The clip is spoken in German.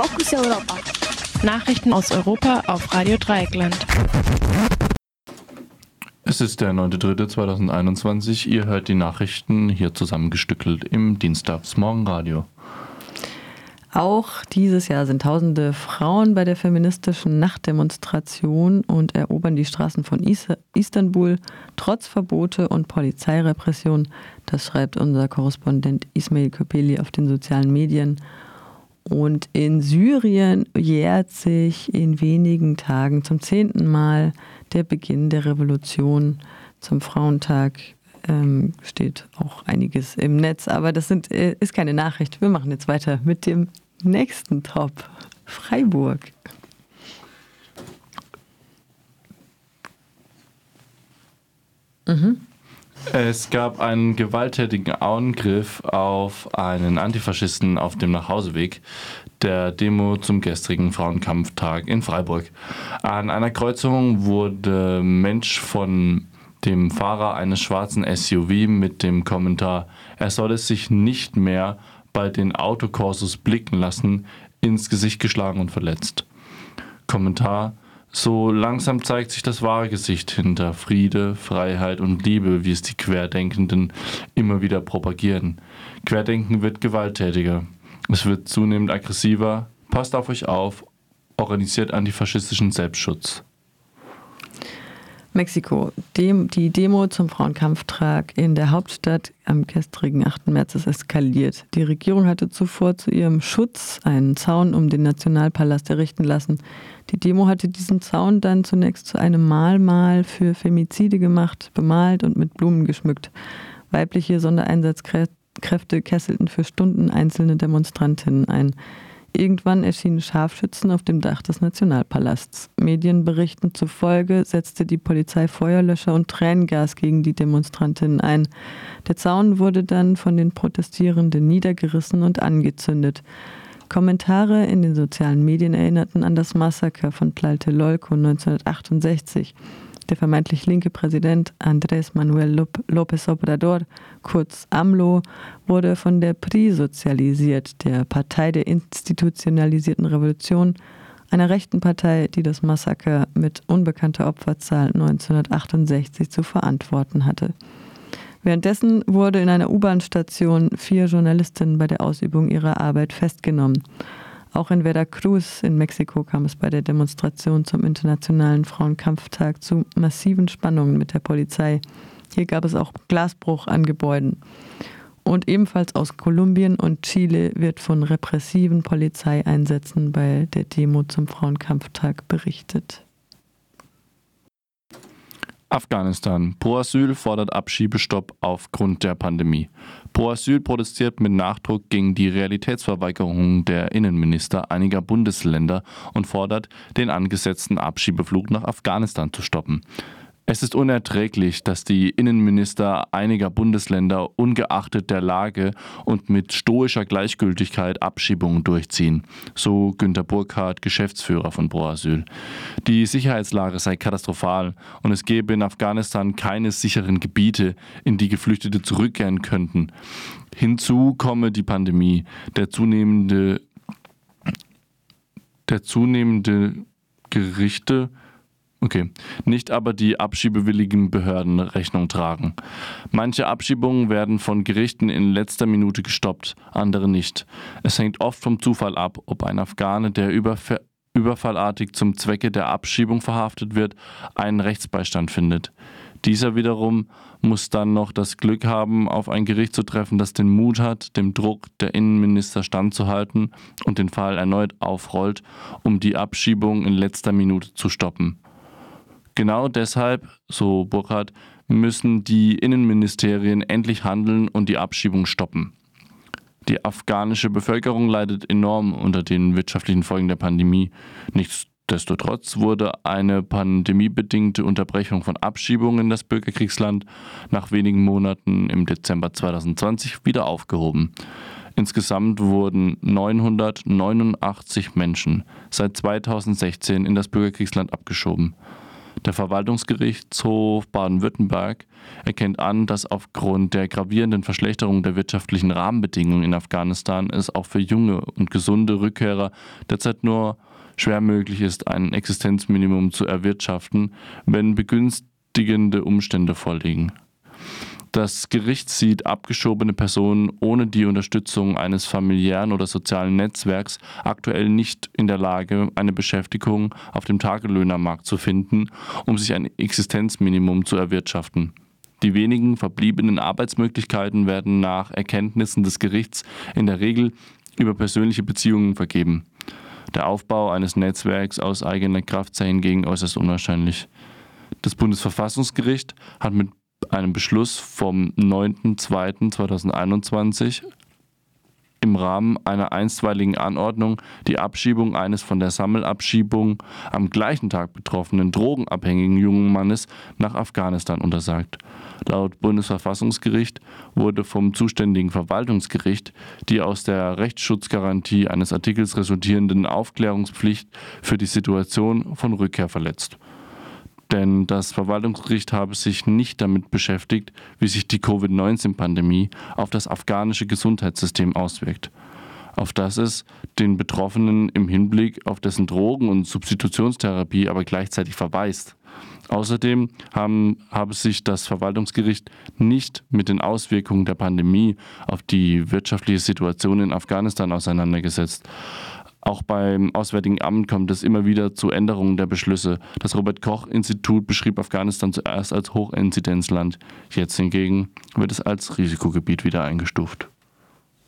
Fokus Europa. Nachrichten aus Europa auf Radio Dreieckland. Es ist der 9.3.2021. Ihr hört die Nachrichten hier zusammengestückelt im Dienstagsmorgenradio. Auch dieses Jahr sind tausende Frauen bei der feministischen Nachtdemonstration und erobern die Straßen von Istanbul trotz Verbote und Polizeirepression. Das schreibt unser Korrespondent Ismail Köpeli auf den sozialen Medien. Und in Syrien jährt sich in wenigen Tagen zum zehnten Mal der Beginn der Revolution zum Frauentag. Ähm, steht auch einiges im Netz, aber das sind, äh, ist keine Nachricht. Wir machen jetzt weiter mit dem nächsten Top. Freiburg. Mhm. Es gab einen gewalttätigen Angriff auf einen Antifaschisten auf dem Nachhauseweg der Demo zum gestrigen Frauenkampftag in Freiburg. An einer Kreuzung wurde Mensch von dem Fahrer eines schwarzen SUV mit dem Kommentar, er soll es sich nicht mehr bei den Autokursus blicken lassen, ins Gesicht geschlagen und verletzt. Kommentar so langsam zeigt sich das wahre Gesicht hinter Friede, Freiheit und Liebe, wie es die Querdenkenden immer wieder propagieren. Querdenken wird gewalttätiger. Es wird zunehmend aggressiver. Passt auf euch auf. Organisiert antifaschistischen Selbstschutz. Mexiko. Dem, die Demo zum Frauenkampftag in der Hauptstadt am gestrigen 8. März ist eskaliert. Die Regierung hatte zuvor zu ihrem Schutz einen Zaun um den Nationalpalast errichten lassen. Die Demo hatte diesen Zaun dann zunächst zu einem Mahlmal für Femizide gemacht, bemalt und mit Blumen geschmückt. Weibliche Sondereinsatzkräfte kesselten für Stunden einzelne Demonstrantinnen ein. Irgendwann erschienen Scharfschützen auf dem Dach des Nationalpalasts. Medienberichten zufolge setzte die Polizei Feuerlöscher und Tränengas gegen die Demonstrantinnen ein. Der Zaun wurde dann von den Protestierenden niedergerissen und angezündet. Kommentare in den sozialen Medien erinnerten an das Massaker von Tlatelolco 1968. Der vermeintlich linke Präsident Andrés Manuel López Obrador, kurz AMLO, wurde von der PRI sozialisiert, der Partei der institutionalisierten Revolution, einer rechten Partei, die das Massaker mit unbekannter Opferzahl 1968 zu verantworten hatte. Währenddessen wurde in einer U-Bahn-Station vier Journalistinnen bei der Ausübung ihrer Arbeit festgenommen. Auch in Veracruz in Mexiko kam es bei der Demonstration zum Internationalen Frauenkampftag zu massiven Spannungen mit der Polizei. Hier gab es auch Glasbruch an Gebäuden. Und ebenfalls aus Kolumbien und Chile wird von repressiven Polizeieinsätzen bei der Demo zum Frauenkampftag berichtet. Afghanistan. Pro Asyl fordert Abschiebestopp aufgrund der Pandemie. Pro Asyl protestiert mit Nachdruck gegen die Realitätsverweigerung der Innenminister einiger Bundesländer und fordert, den angesetzten Abschiebeflug nach Afghanistan zu stoppen. Es ist unerträglich, dass die Innenminister einiger Bundesländer ungeachtet der Lage und mit stoischer Gleichgültigkeit Abschiebungen durchziehen, so Günter Burkhardt, Geschäftsführer von Pro Asyl. Die Sicherheitslage sei katastrophal und es gebe in Afghanistan keine sicheren Gebiete, in die Geflüchtete zurückkehren könnten. Hinzu komme die Pandemie, der zunehmende, der zunehmende Gerichte Okay. Nicht aber die abschiebewilligen Behörden Rechnung tragen. Manche Abschiebungen werden von Gerichten in letzter Minute gestoppt, andere nicht. Es hängt oft vom Zufall ab, ob ein Afghane, der überf überfallartig zum Zwecke der Abschiebung verhaftet wird, einen Rechtsbeistand findet. Dieser wiederum muss dann noch das Glück haben, auf ein Gericht zu treffen, das den Mut hat, dem Druck der Innenminister standzuhalten und den Fall erneut aufrollt, um die Abschiebung in letzter Minute zu stoppen. Genau deshalb, so Burkhardt, müssen die Innenministerien endlich handeln und die Abschiebung stoppen. Die afghanische Bevölkerung leidet enorm unter den wirtschaftlichen Folgen der Pandemie. Nichtsdestotrotz wurde eine pandemiebedingte Unterbrechung von Abschiebungen in das Bürgerkriegsland nach wenigen Monaten im Dezember 2020 wieder aufgehoben. Insgesamt wurden 989 Menschen seit 2016 in das Bürgerkriegsland abgeschoben. Der Verwaltungsgerichtshof Baden-Württemberg erkennt an, dass aufgrund der gravierenden Verschlechterung der wirtschaftlichen Rahmenbedingungen in Afghanistan es auch für junge und gesunde Rückkehrer derzeit nur schwer möglich ist, ein Existenzminimum zu erwirtschaften, wenn begünstigende Umstände vorliegen. Das Gericht sieht abgeschobene Personen ohne die Unterstützung eines familiären oder sozialen Netzwerks aktuell nicht in der Lage, eine Beschäftigung auf dem Tagelöhnermarkt zu finden, um sich ein Existenzminimum zu erwirtschaften. Die wenigen verbliebenen Arbeitsmöglichkeiten werden nach Erkenntnissen des Gerichts in der Regel über persönliche Beziehungen vergeben. Der Aufbau eines Netzwerks aus eigener Kraft sei hingegen äußerst unwahrscheinlich. Das Bundesverfassungsgericht hat mit einem Beschluss vom 9.2.2021 im Rahmen einer einstweiligen Anordnung die Abschiebung eines von der Sammelabschiebung am gleichen Tag betroffenen drogenabhängigen jungen Mannes nach Afghanistan untersagt. Laut Bundesverfassungsgericht wurde vom zuständigen Verwaltungsgericht die aus der Rechtsschutzgarantie eines Artikels resultierenden Aufklärungspflicht für die Situation von Rückkehr verletzt. Denn das Verwaltungsgericht habe sich nicht damit beschäftigt, wie sich die Covid-19-Pandemie auf das afghanische Gesundheitssystem auswirkt. Auf das es den Betroffenen im Hinblick auf dessen Drogen- und Substitutionstherapie aber gleichzeitig verweist. Außerdem haben, habe sich das Verwaltungsgericht nicht mit den Auswirkungen der Pandemie auf die wirtschaftliche Situation in Afghanistan auseinandergesetzt. Auch beim Auswärtigen Amt kommt es immer wieder zu Änderungen der Beschlüsse. Das Robert Koch Institut beschrieb Afghanistan zuerst als Hochinzidenzland. Jetzt hingegen wird es als Risikogebiet wieder eingestuft.